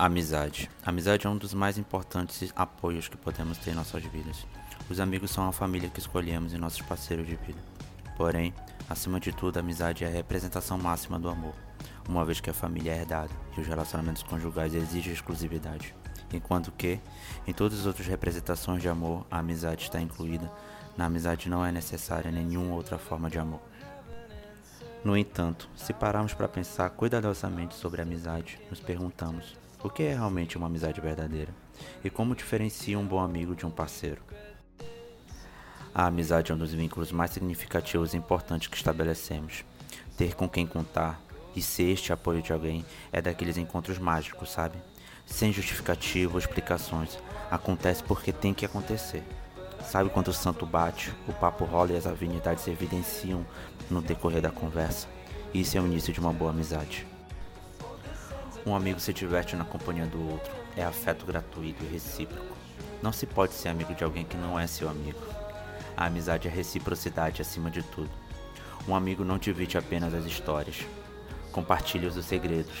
Amizade. Amizade é um dos mais importantes apoios que podemos ter em nossas vidas. Os amigos são a família que escolhemos e nossos parceiros de vida. Porém, acima de tudo, a amizade é a representação máxima do amor, uma vez que a família é herdada e os relacionamentos conjugais exigem exclusividade. Enquanto que, em todas as outras representações de amor, a amizade está incluída, na amizade não é necessária nenhuma outra forma de amor. No entanto, se pararmos para pensar cuidadosamente sobre a amizade, nos perguntamos: o que é realmente uma amizade verdadeira? E como diferencia um bom amigo de um parceiro? A amizade é um dos vínculos mais significativos e importantes que estabelecemos. Ter com quem contar e ser este apoio de alguém é daqueles encontros mágicos, sabe? Sem justificativa ou explicações. Acontece porque tem que acontecer. Sabe quando o santo bate, o papo rola e as afinidades se evidenciam no decorrer da conversa? Isso é o início de uma boa amizade. Um amigo se diverte na companhia do outro. É afeto gratuito e recíproco. Não se pode ser amigo de alguém que não é seu amigo. A amizade é reciprocidade acima de tudo. Um amigo não divide apenas as histórias. Compartilha os segredos.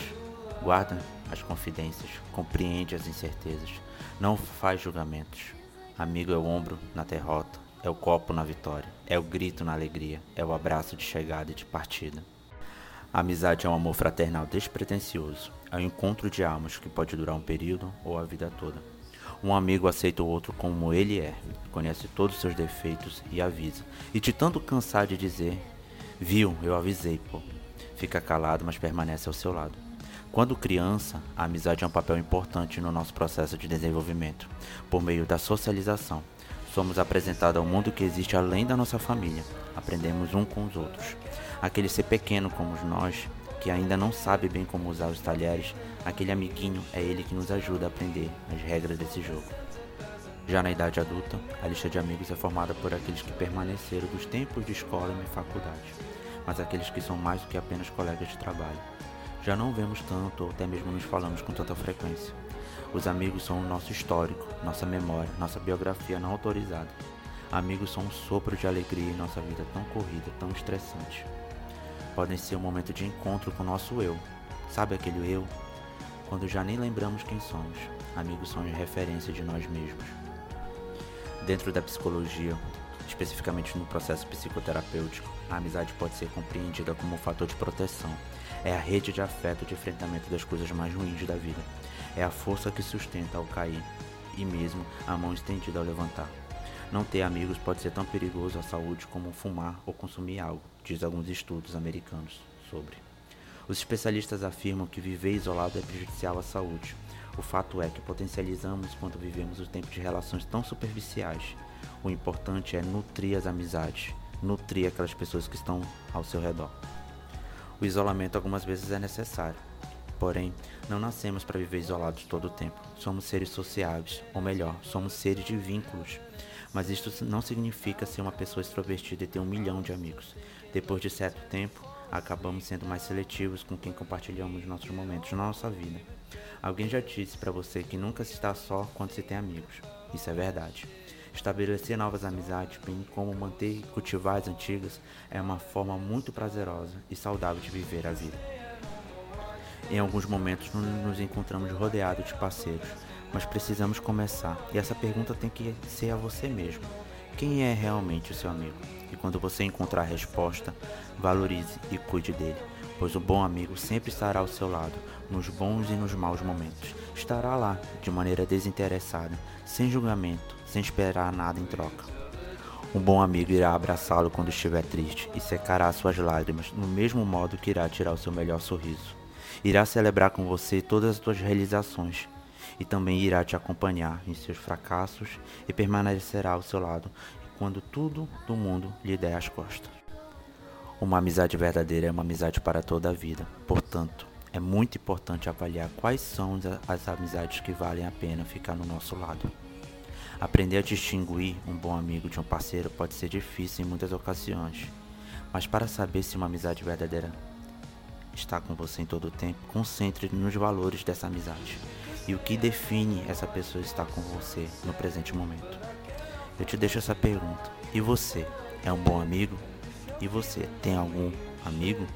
Guarda as confidências. Compreende as incertezas. Não faz julgamentos. Amigo é o ombro na derrota. É o copo na vitória. É o grito na alegria. É o abraço de chegada e de partida. A amizade é um amor fraternal despretensioso. É um encontro de almas que pode durar um período ou a vida toda. Um amigo aceita o outro como ele é, conhece todos os seus defeitos e avisa. E de tanto cansar de dizer, viu, eu avisei, pô. Fica calado, mas permanece ao seu lado. Quando criança, a amizade é um papel importante no nosso processo de desenvolvimento, por meio da socialização. Somos apresentados ao mundo que existe além da nossa família. Aprendemos um com os outros aquele ser pequeno como nós, que ainda não sabe bem como usar os talheres, aquele amiguinho é ele que nos ajuda a aprender as regras desse jogo. Já na idade adulta, a lista de amigos é formada por aqueles que permaneceram dos tempos de escola e faculdade, mas aqueles que são mais do que apenas colegas de trabalho. Já não vemos tanto ou até mesmo nos falamos com tanta frequência. Os amigos são o nosso histórico, nossa memória, nossa biografia não autorizada. Amigos são um sopro de alegria em nossa vida tão corrida, tão estressante podem ser um momento de encontro com o nosso eu. Sabe aquele eu? Quando já nem lembramos quem somos. Amigos são referência de nós mesmos. Dentro da psicologia, especificamente no processo psicoterapêutico, a amizade pode ser compreendida como um fator de proteção. É a rede de afeto de enfrentamento das coisas mais ruins da vida. É a força que sustenta ao cair e mesmo a mão estendida ao levantar. Não ter amigos pode ser tão perigoso à saúde como fumar ou consumir algo, diz alguns estudos americanos sobre. Os especialistas afirmam que viver isolado é prejudicial à saúde. O fato é que potencializamos quando vivemos os tempos de relações tão superficiais. O importante é nutrir as amizades, nutrir aquelas pessoas que estão ao seu redor. O isolamento algumas vezes é necessário. Porém, não nascemos para viver isolados todo o tempo. Somos seres sociáveis, ou melhor, somos seres de vínculos. Mas isto não significa ser uma pessoa extrovertida e ter um milhão de amigos. Depois de certo tempo, acabamos sendo mais seletivos com quem compartilhamos nossos momentos na nossa vida. Alguém já disse para você que nunca se está só quando se tem amigos. Isso é verdade. Estabelecer novas amizades, bem como manter e cultivar as antigas, é uma forma muito prazerosa e saudável de viver a vida. Em alguns momentos nos encontramos rodeados de parceiros, mas precisamos começar. E essa pergunta tem que ser a você mesmo. Quem é realmente o seu amigo? E quando você encontrar a resposta, valorize e cuide dele, pois o bom amigo sempre estará ao seu lado, nos bons e nos maus momentos. Estará lá, de maneira desinteressada, sem julgamento, sem esperar nada em troca. Um bom amigo irá abraçá-lo quando estiver triste e secará suas lágrimas, no mesmo modo que irá tirar o seu melhor sorriso. Irá celebrar com você todas as suas realizações e também irá te acompanhar em seus fracassos e permanecerá ao seu lado quando tudo do mundo lhe der as costas. Uma amizade verdadeira é uma amizade para toda a vida. Portanto, é muito importante avaliar quais são as amizades que valem a pena ficar no nosso lado. Aprender a distinguir um bom amigo de um parceiro pode ser difícil em muitas ocasiões, mas para saber se uma amizade verdadeira está com você em todo o tempo, concentre nos valores dessa amizade e o que define essa pessoa estar com você no presente momento. Eu te deixo essa pergunta: e você é um bom amigo? E você tem algum amigo?